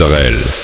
Israel.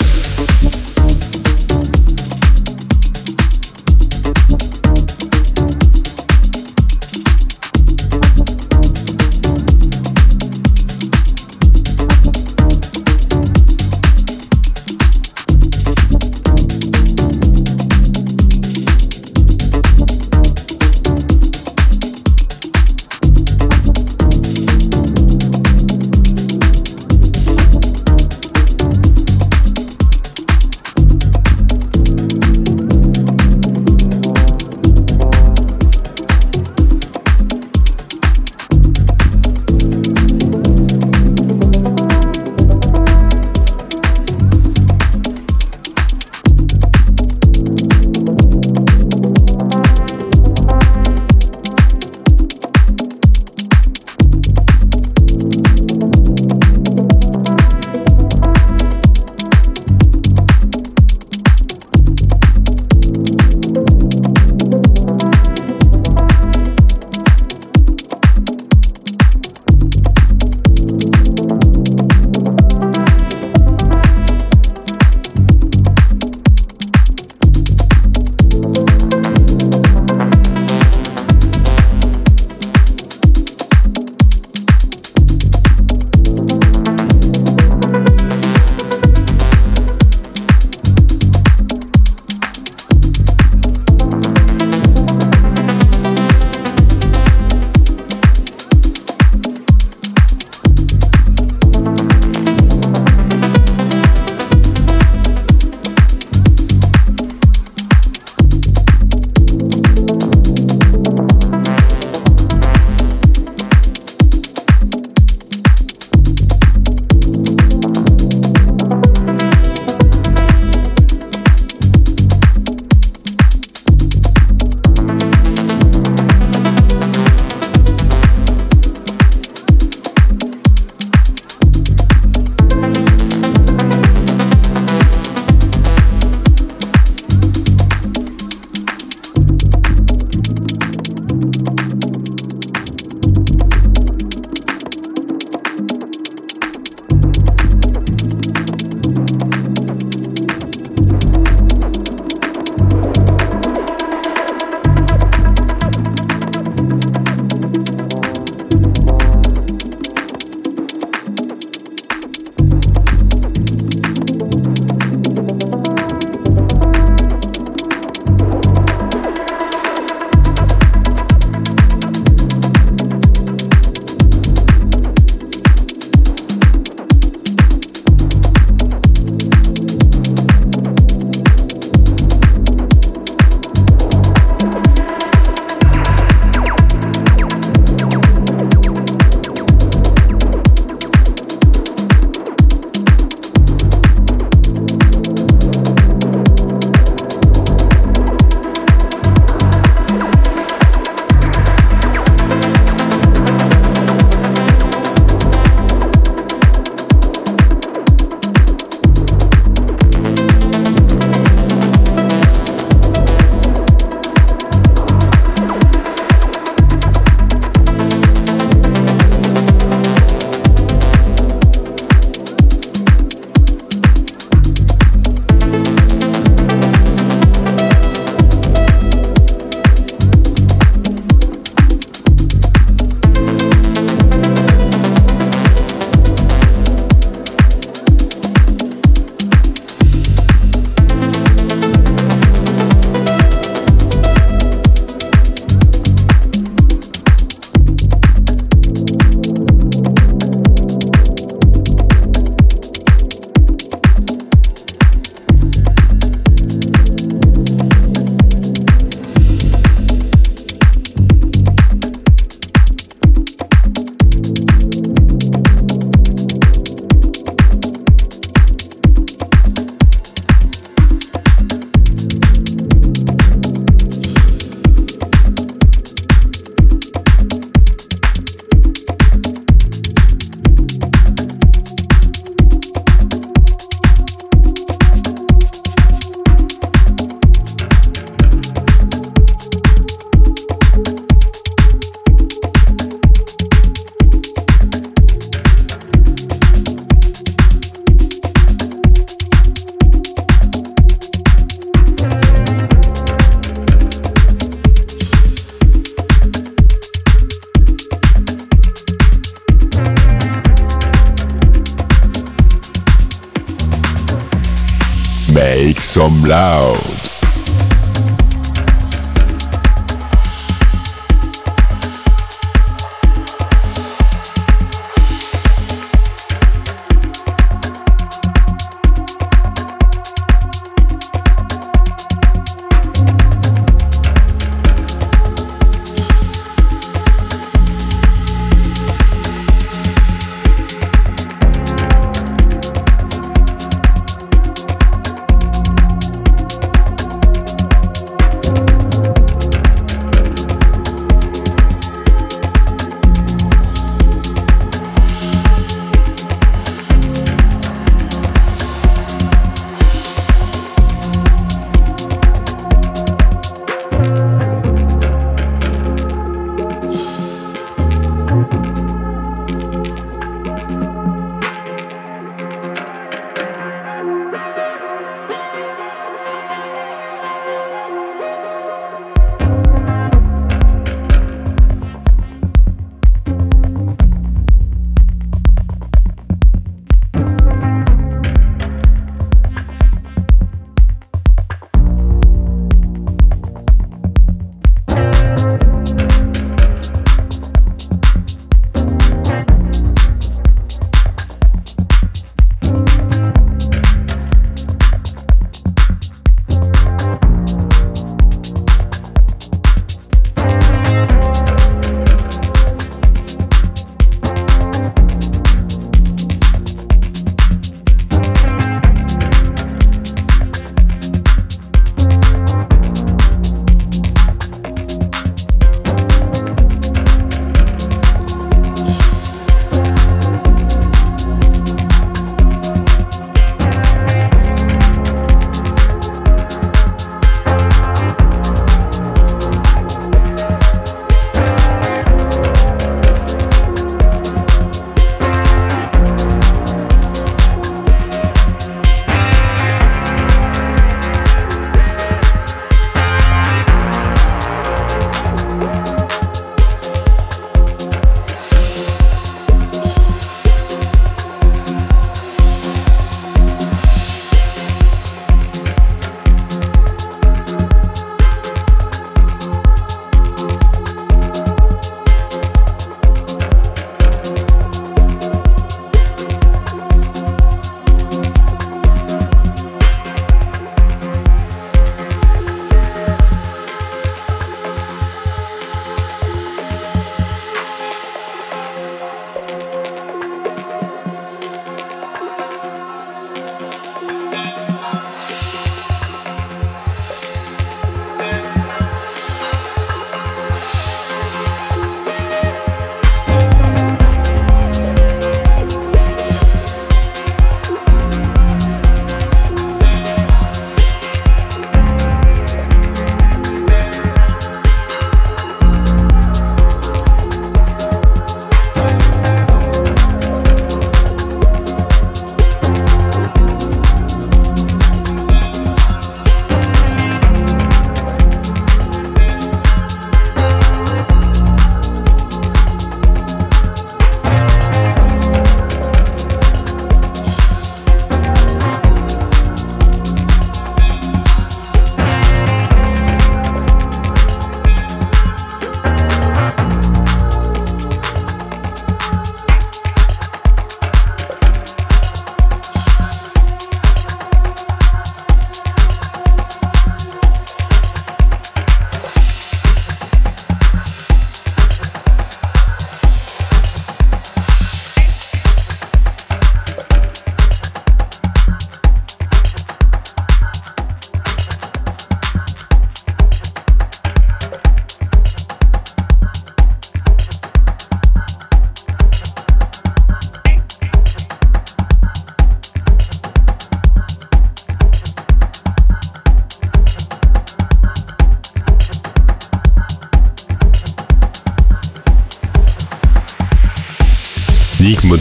Lao.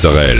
Österreich.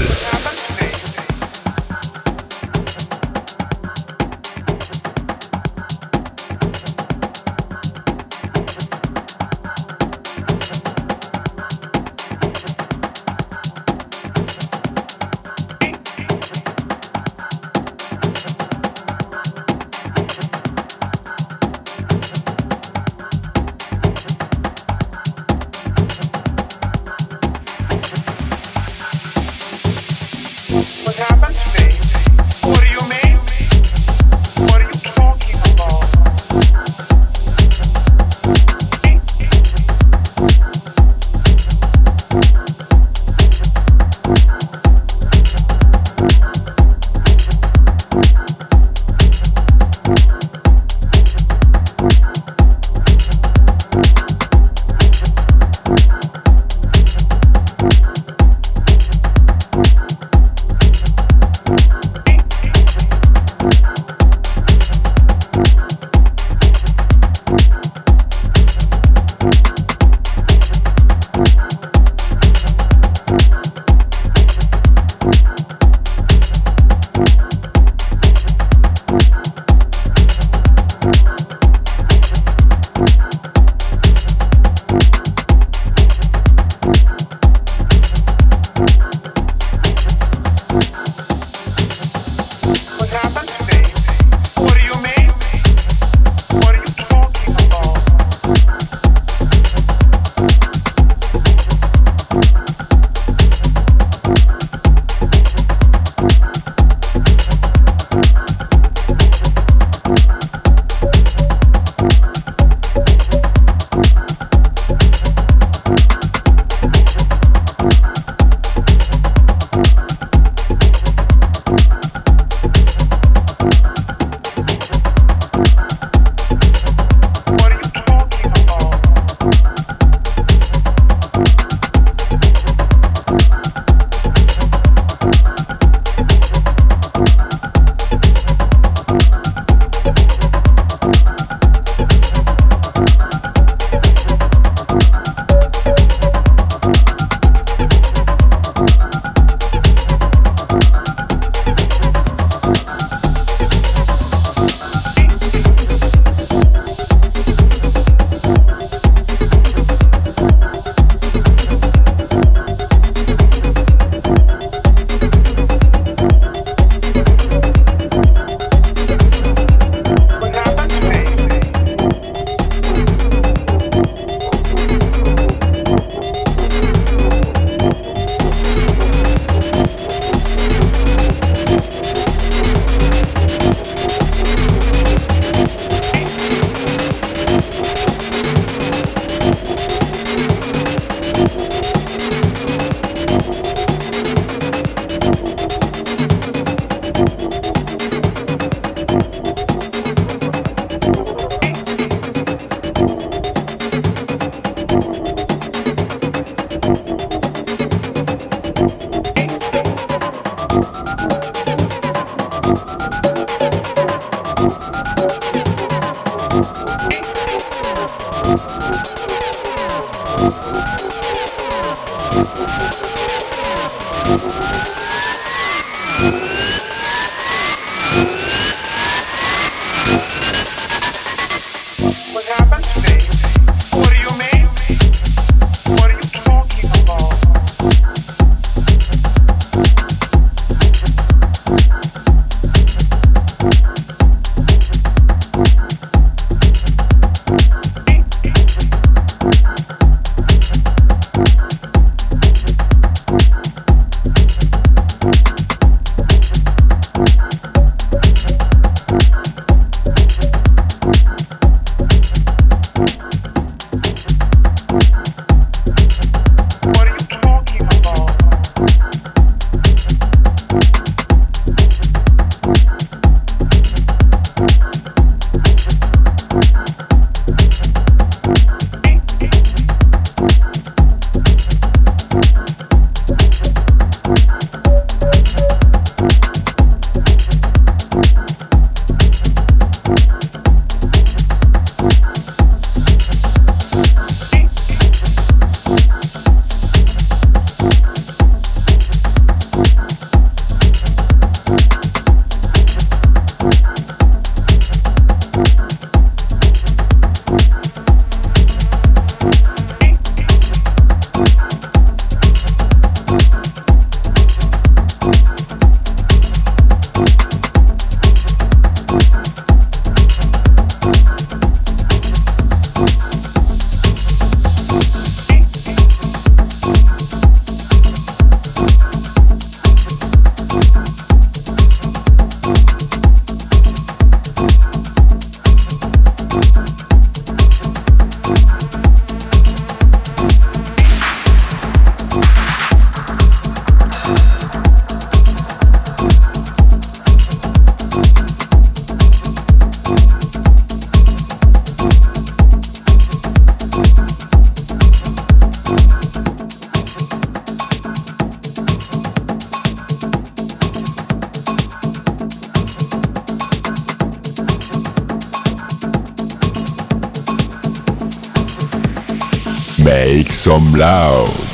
Loud.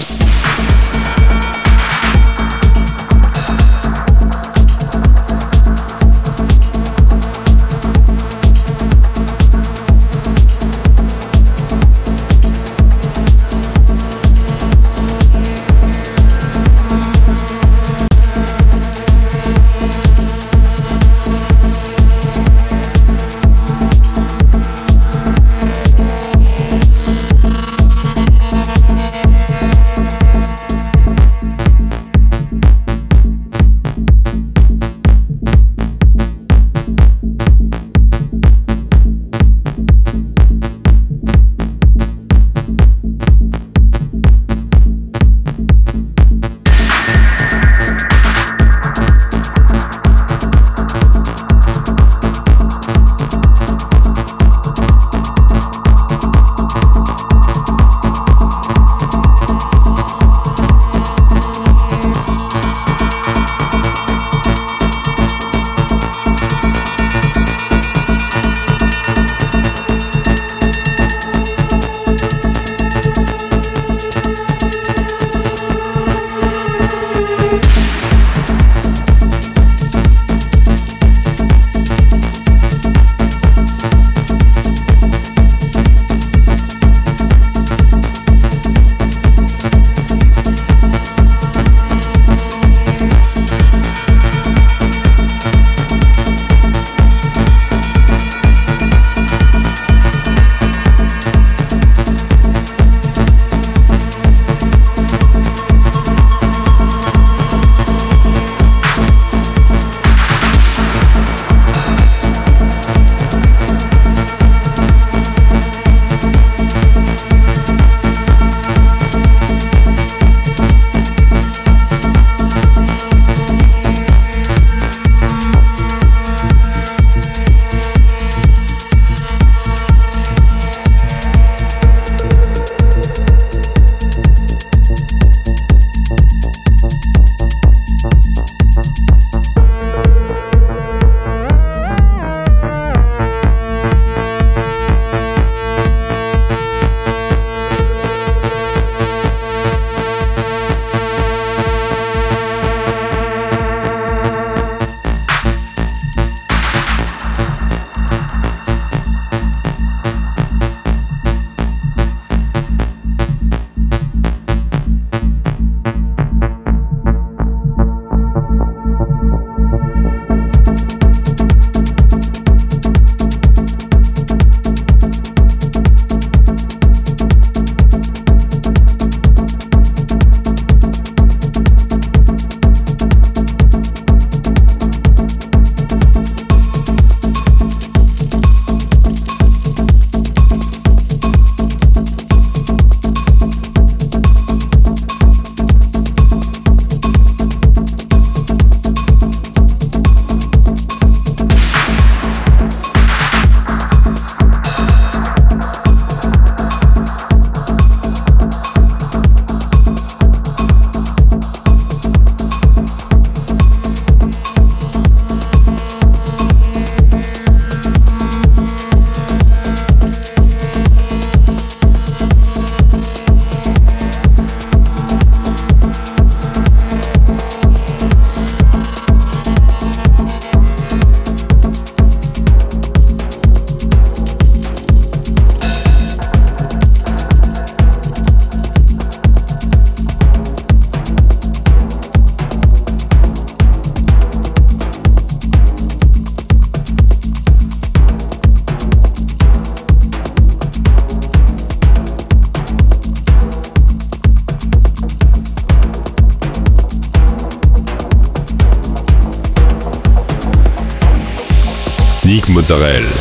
Israel.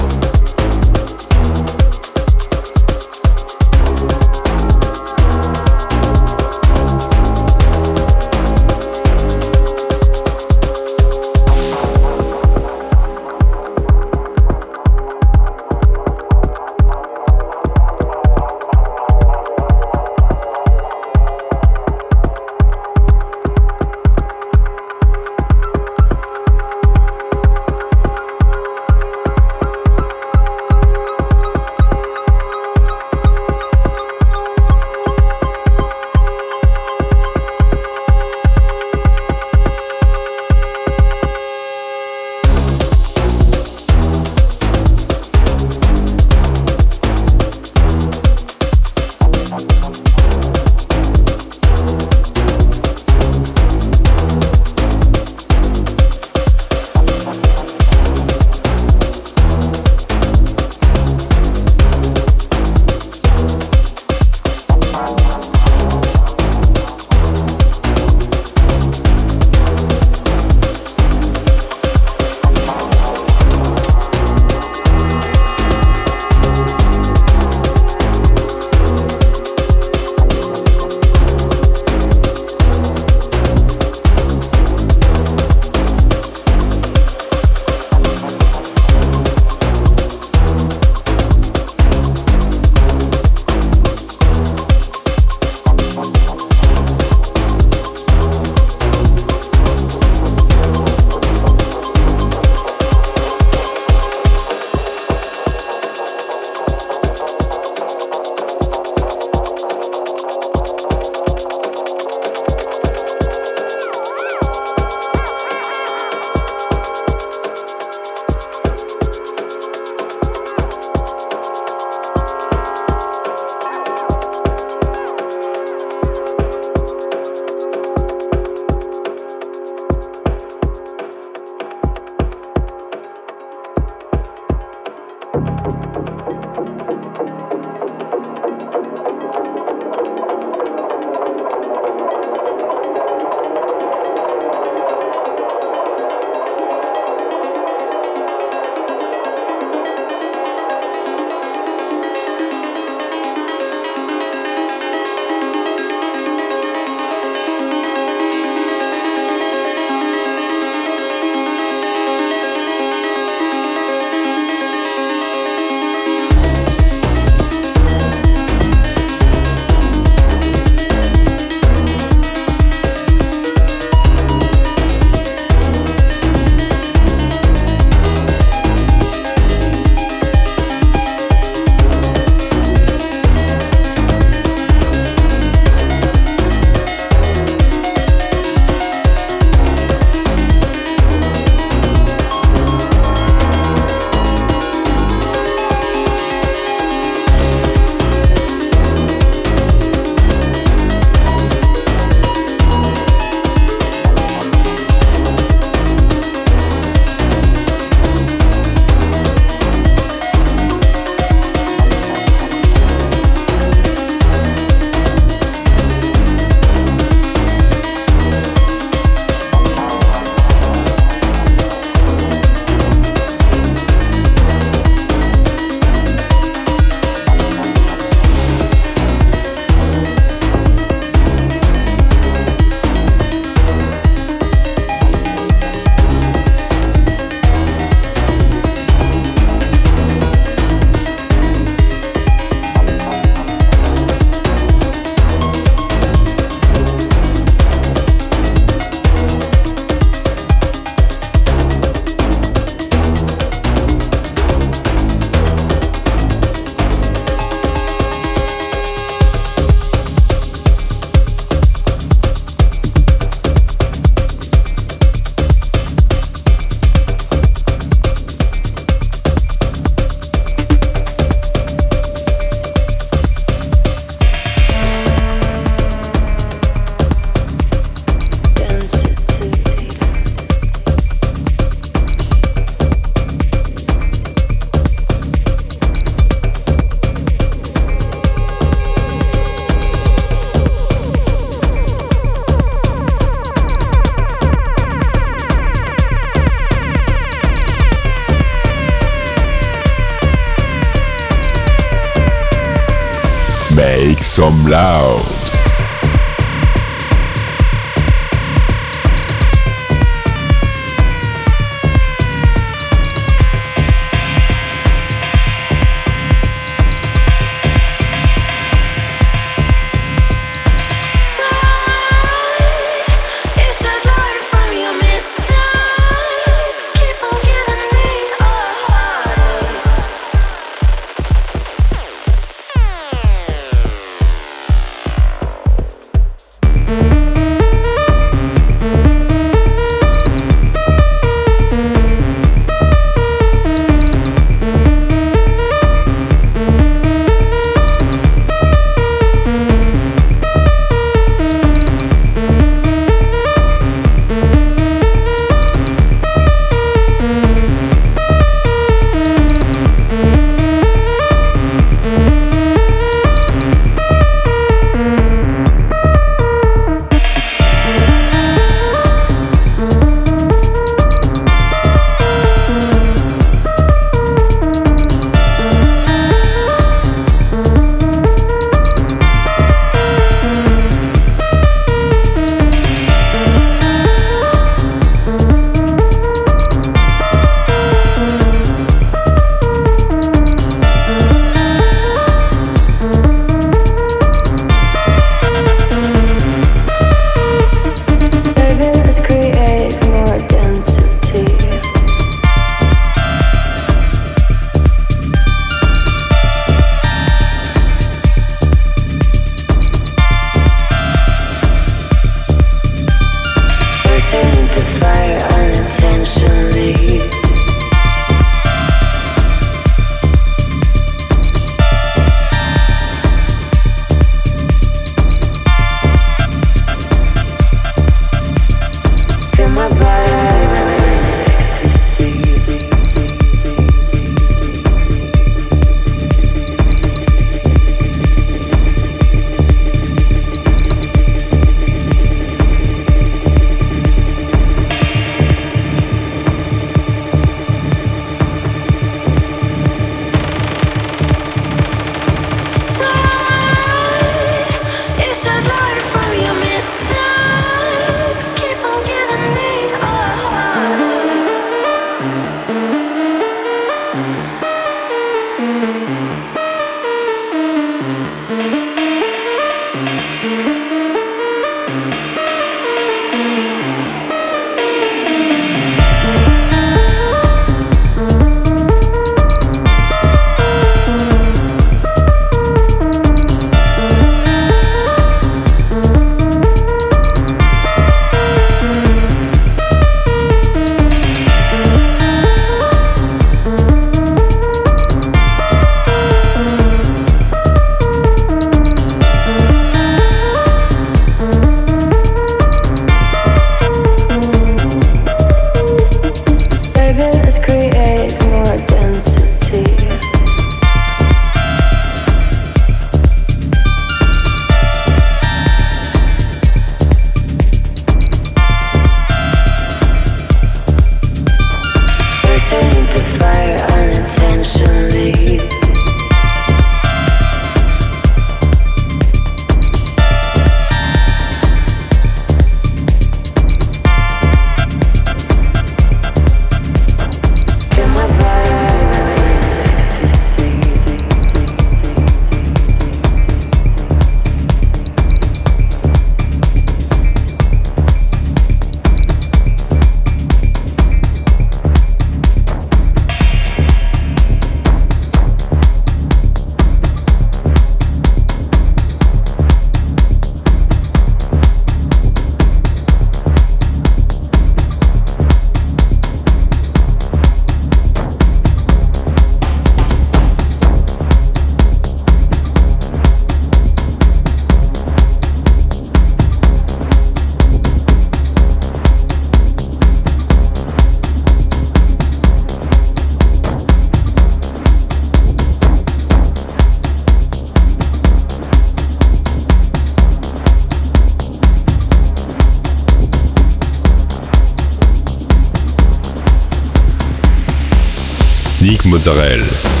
Mozzarella.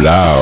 Blau.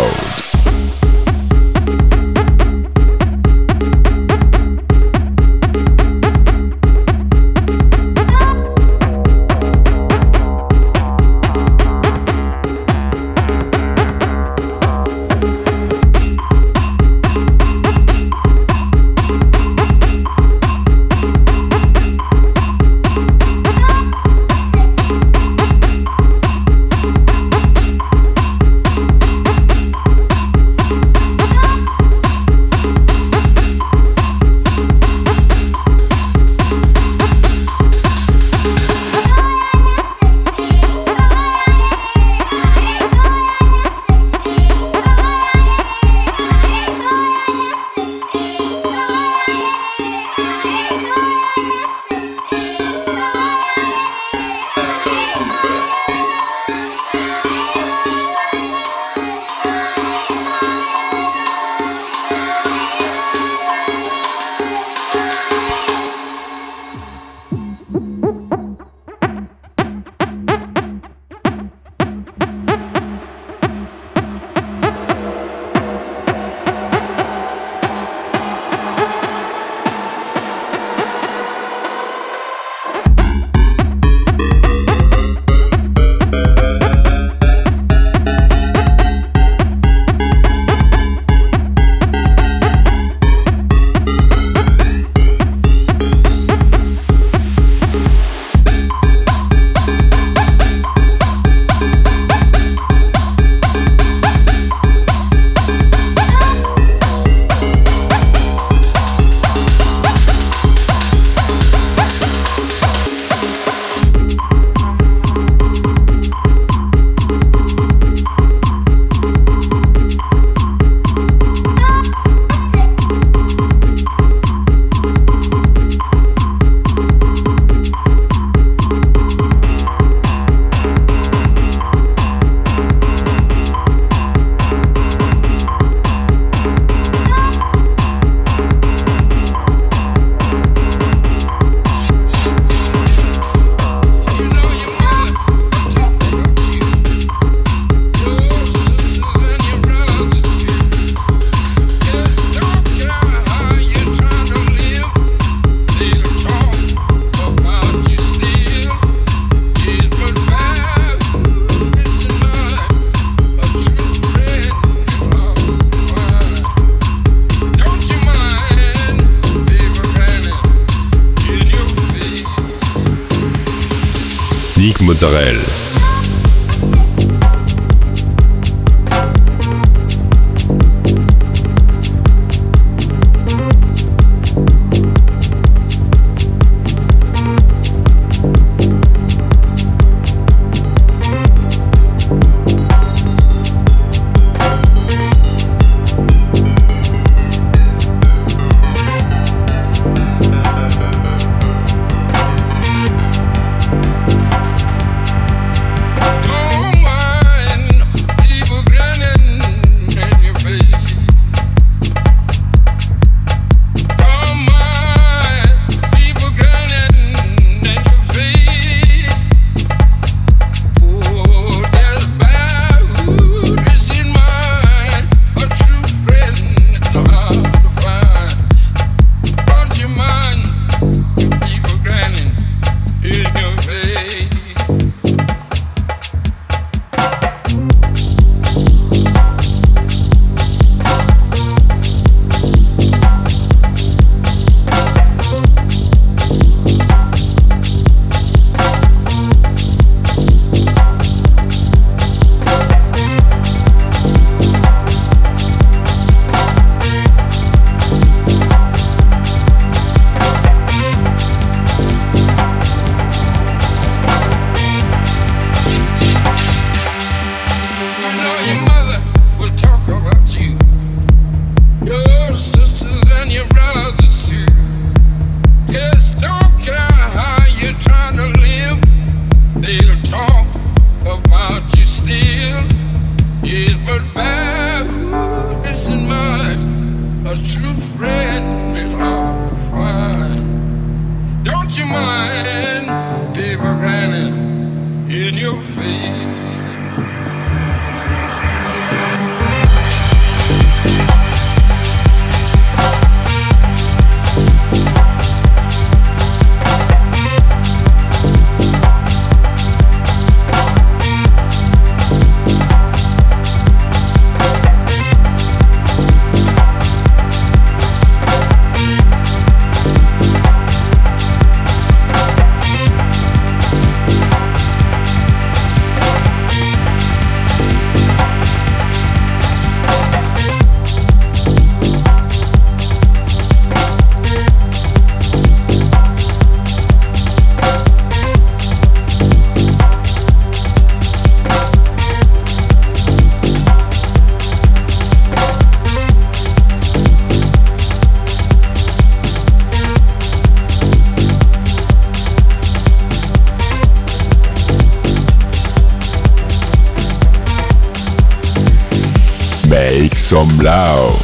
Ciao.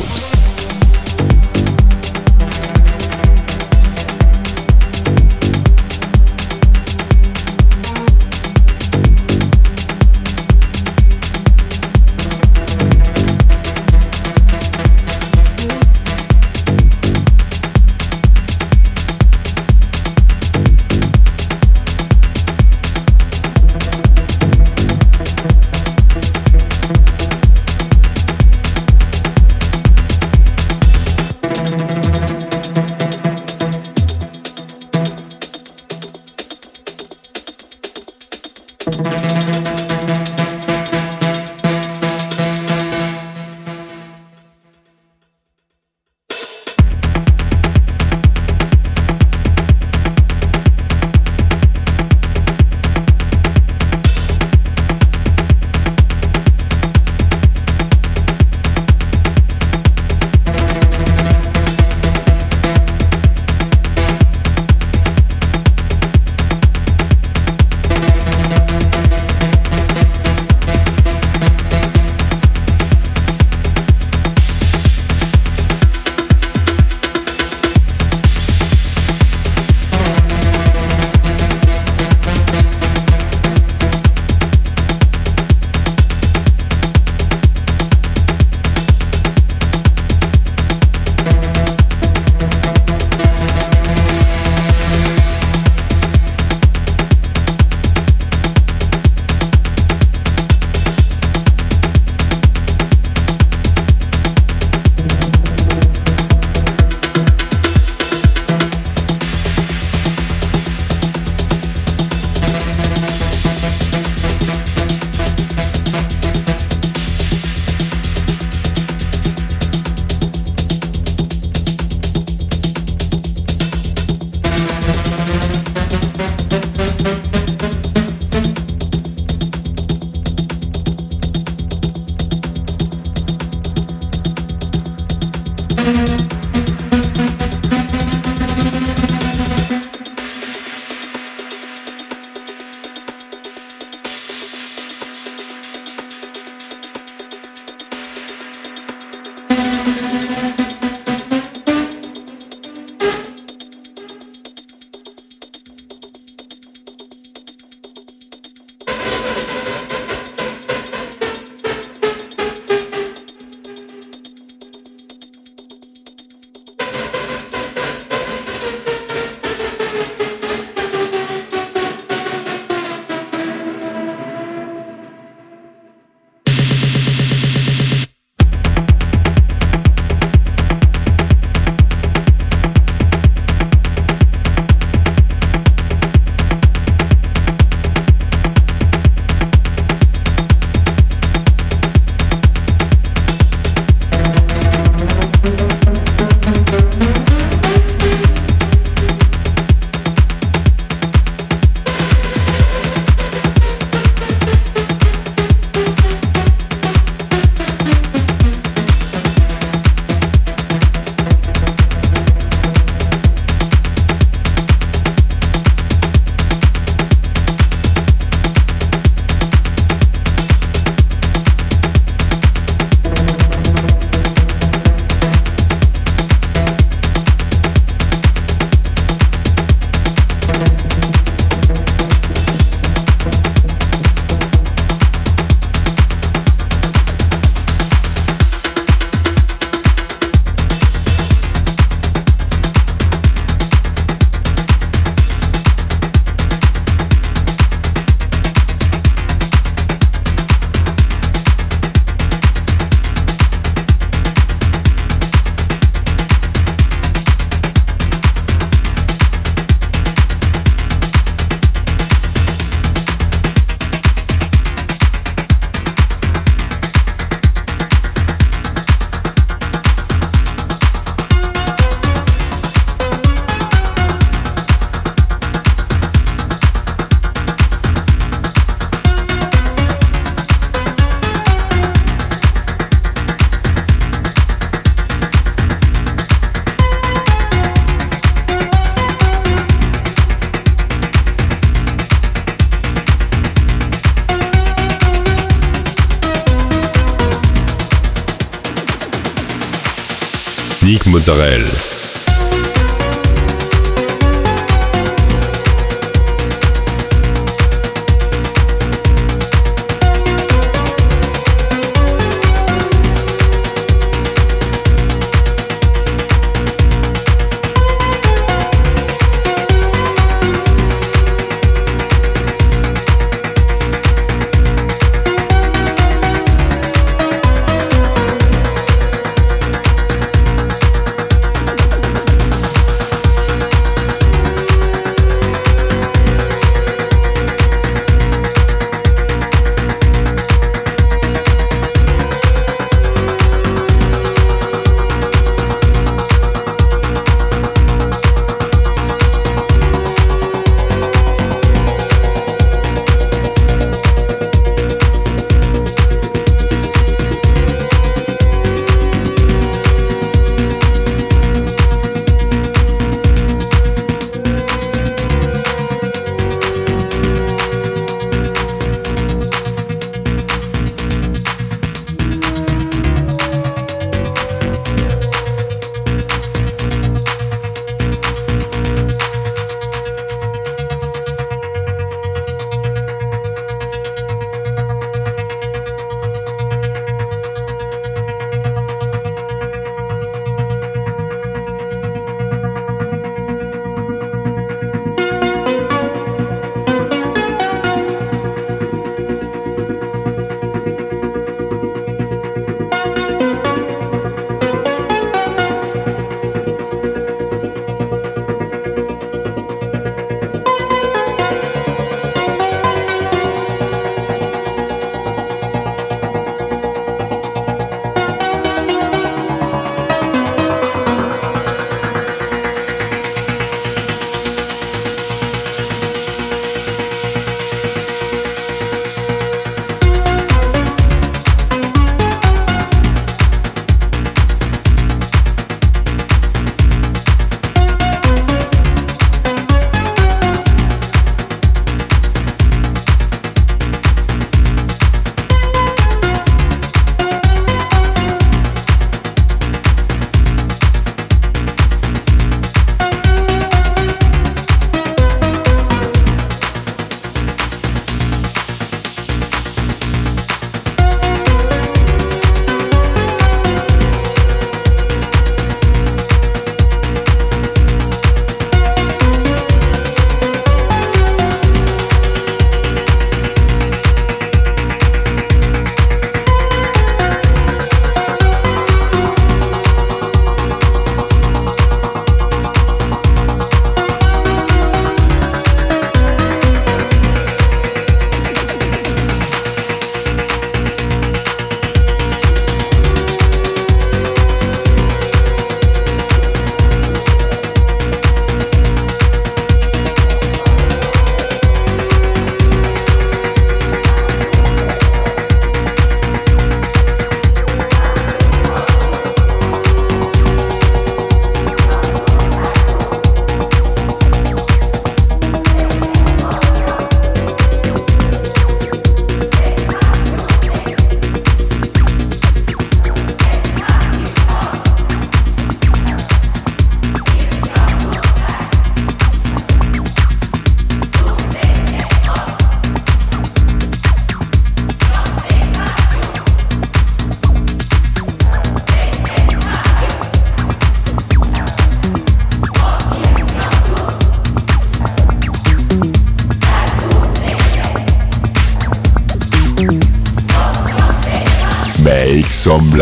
Mozzarella.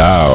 Now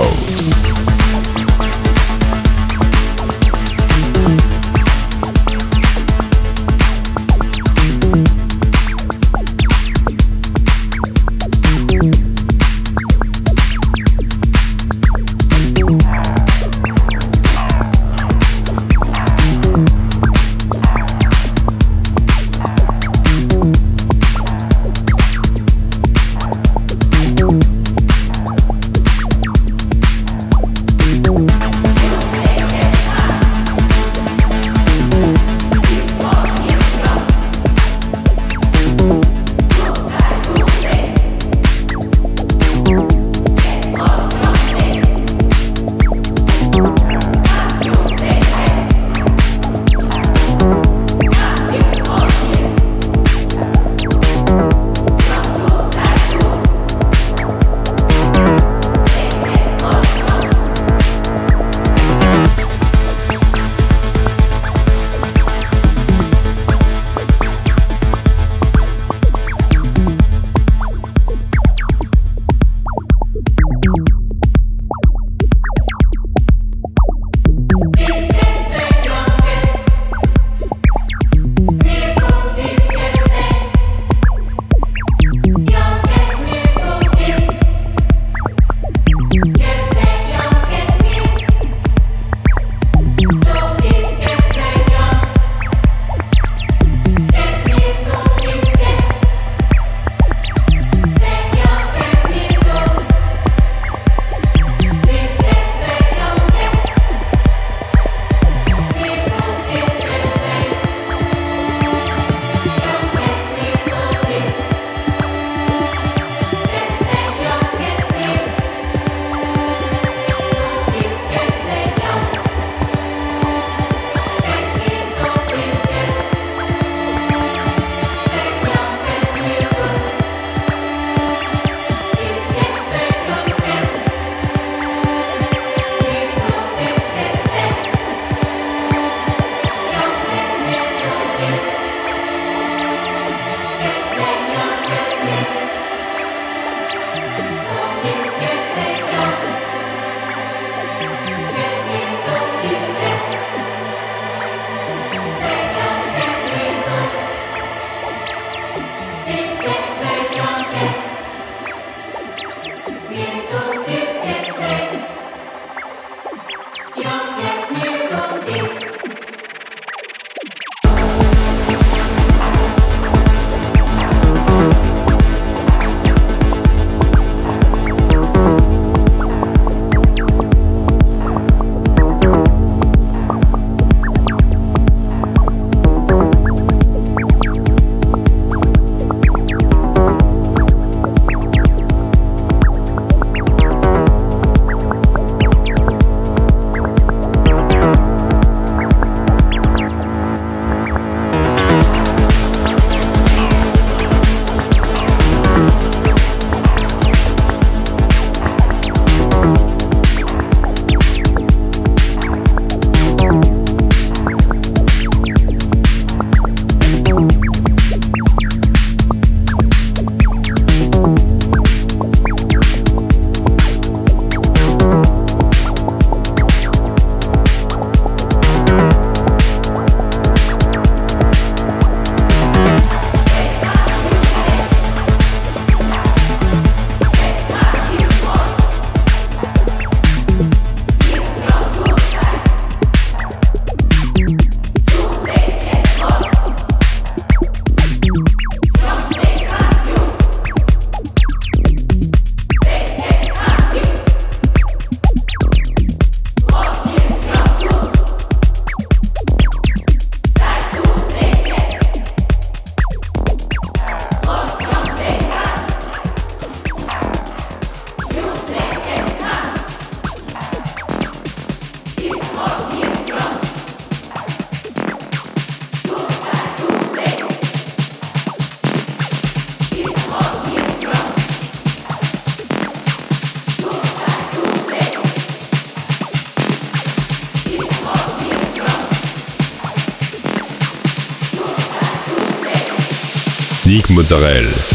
Mozzarella.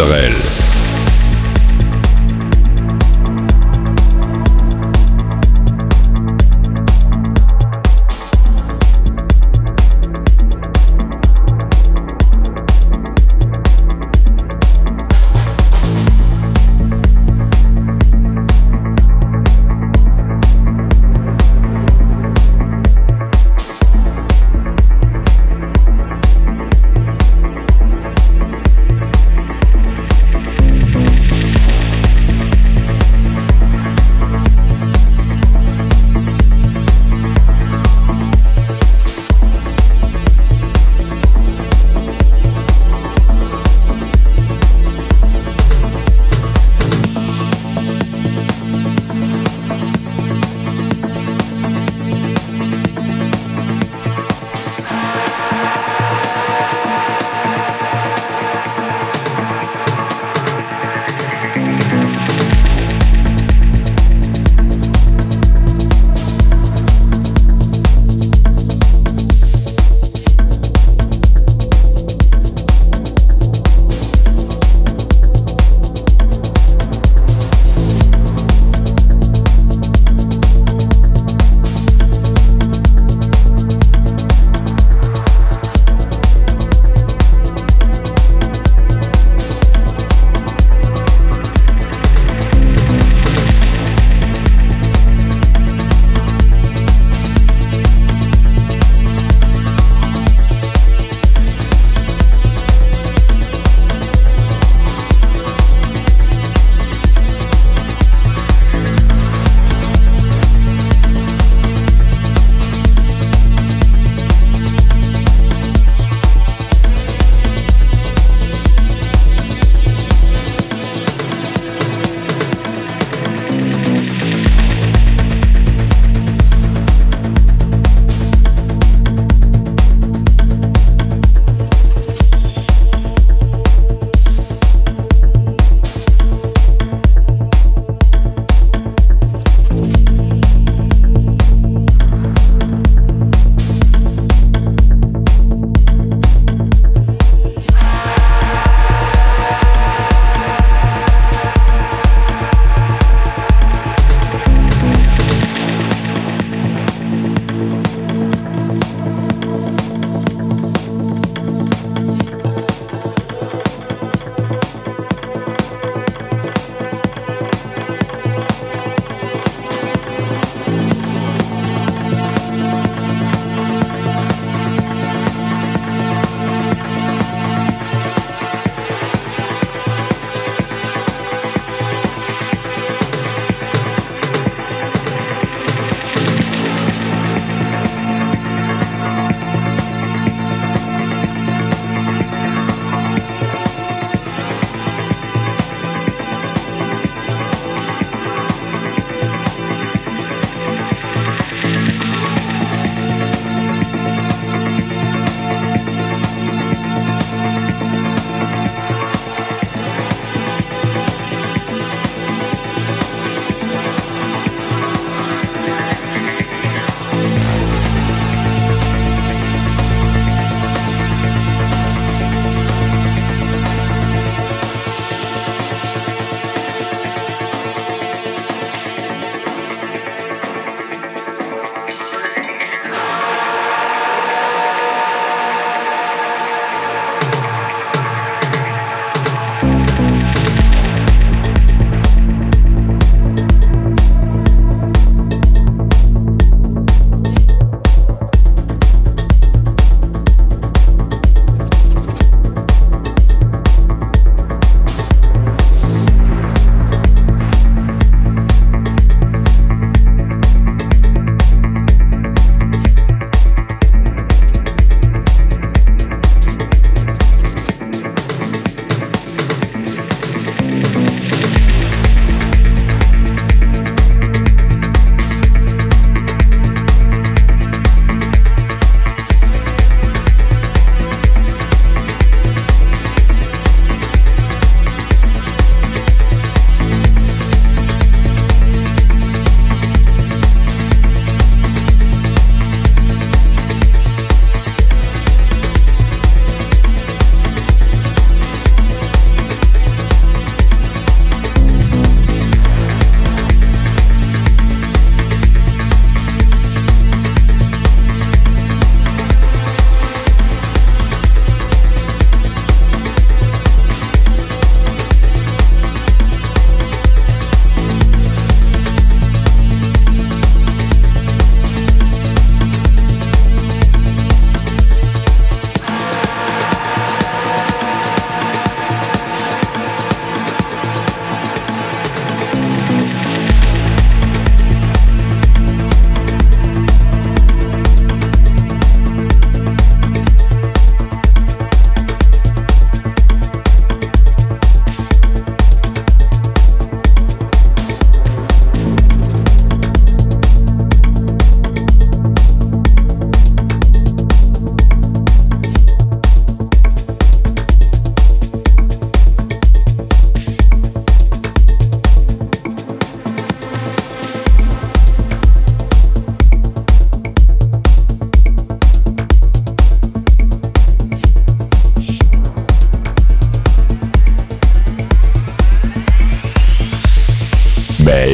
Österreich.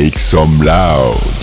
Make some loud.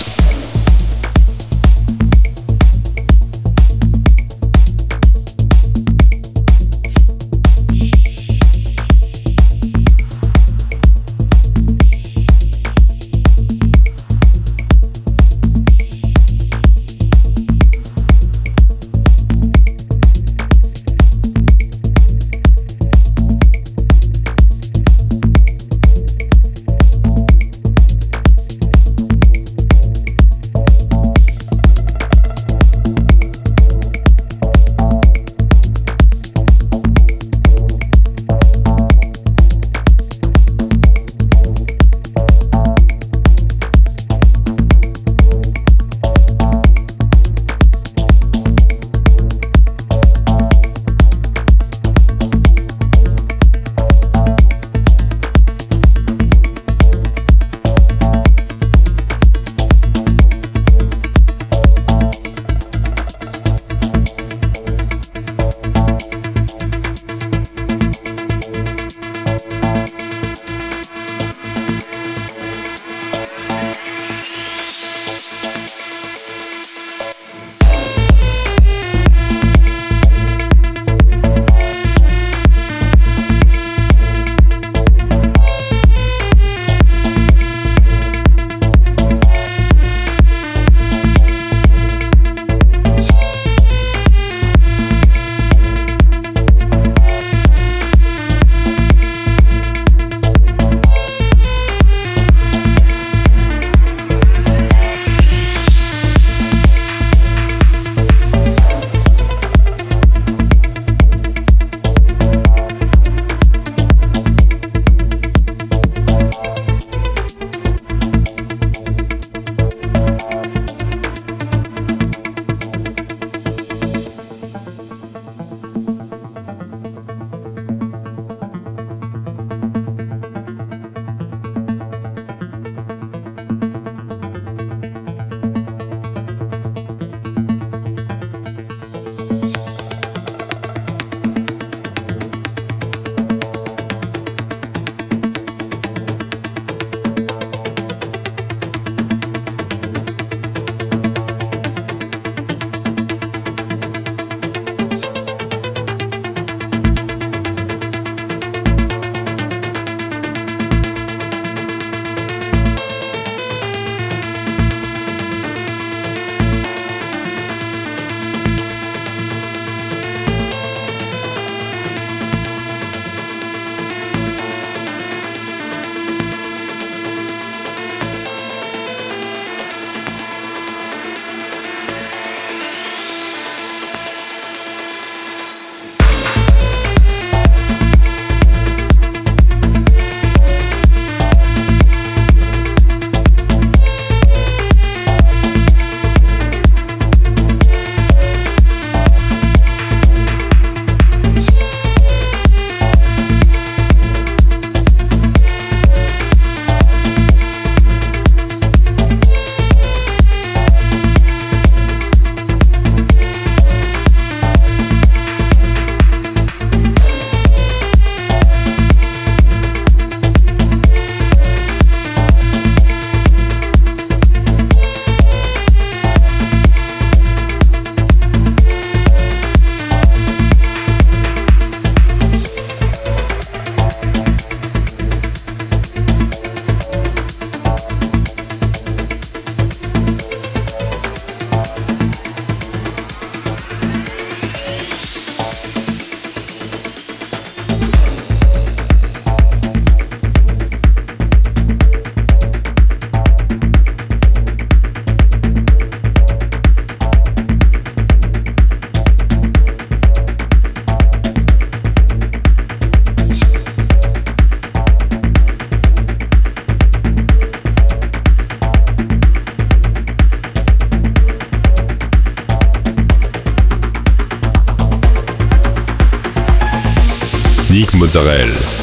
Mozzarella.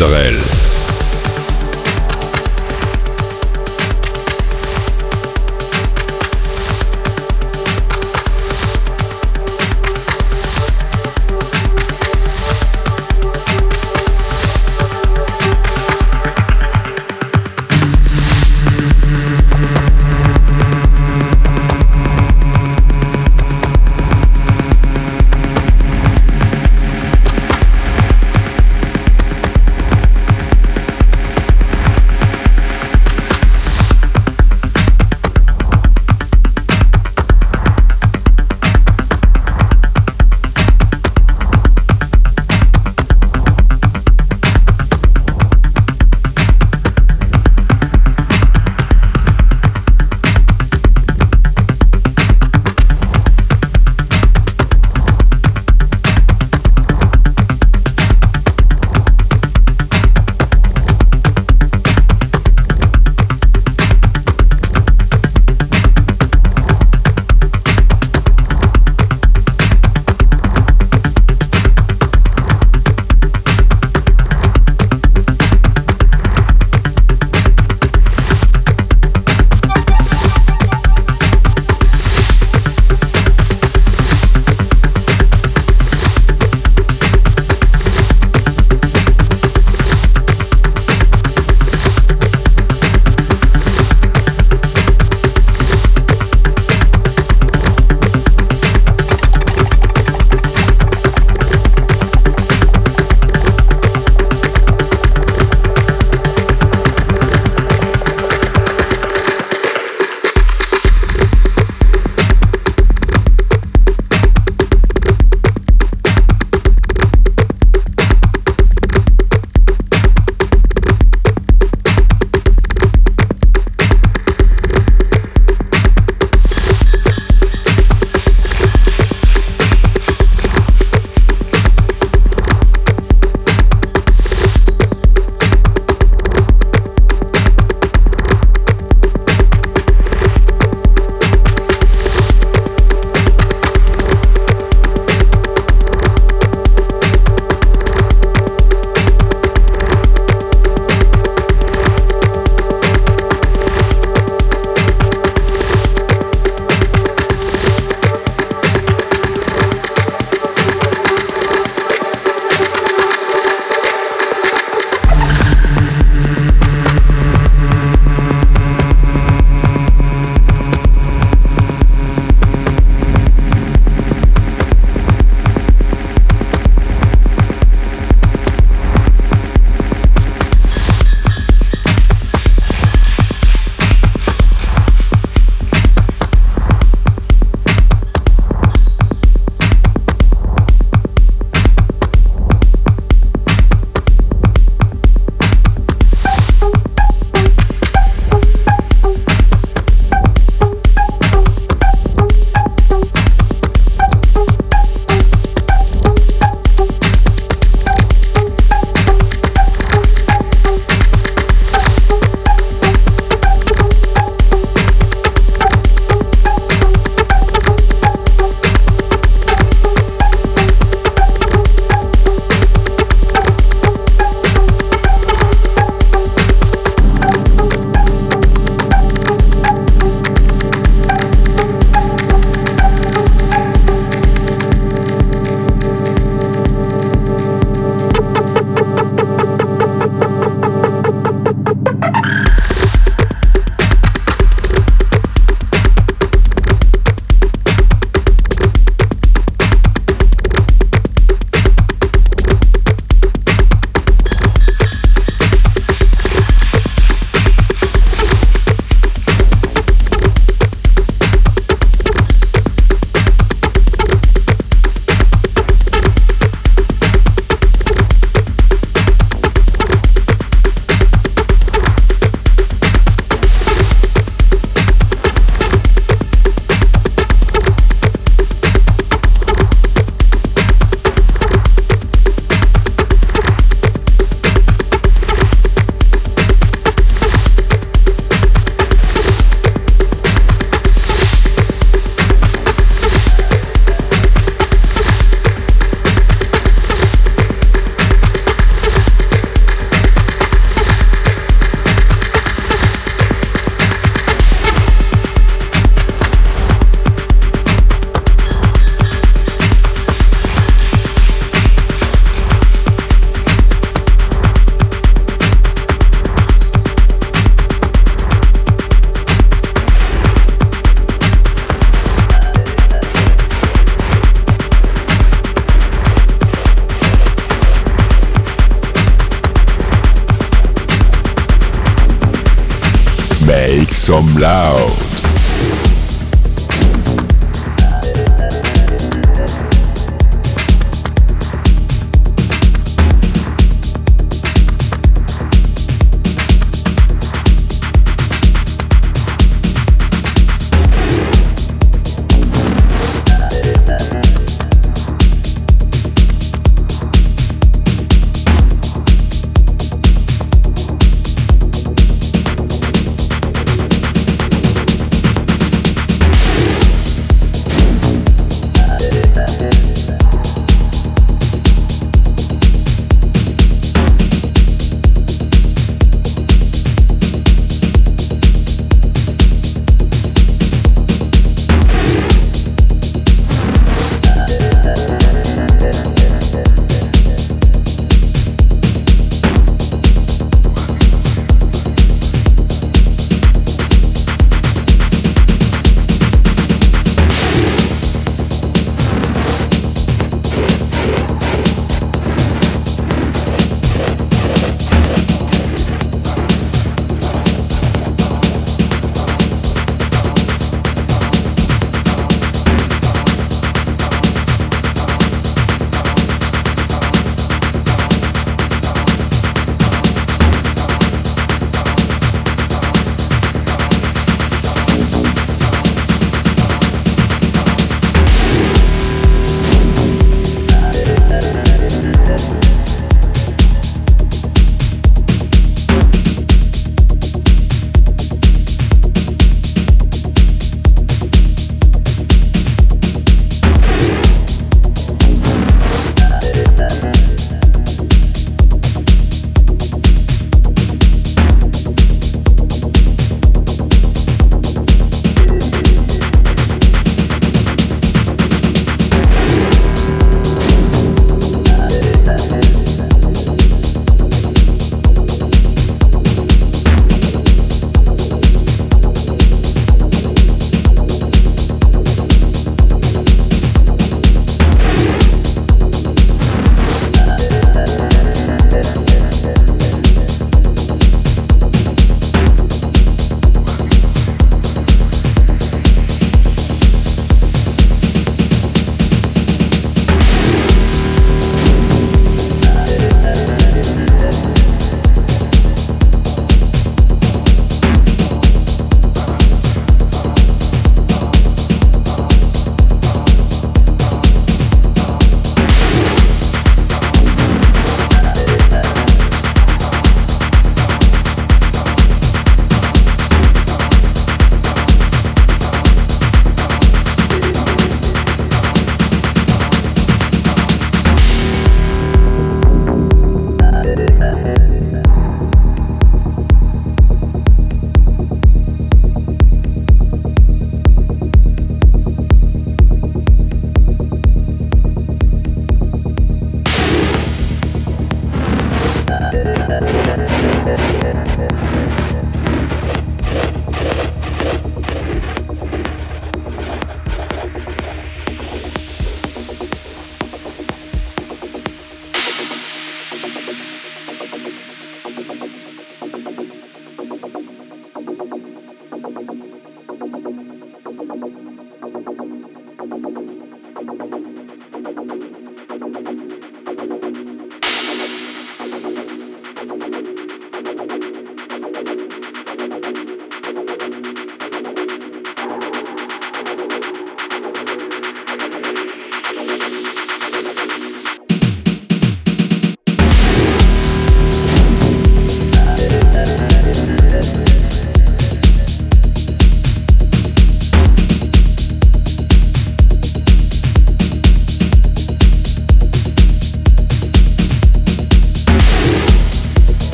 Mozzarella.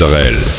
Israel.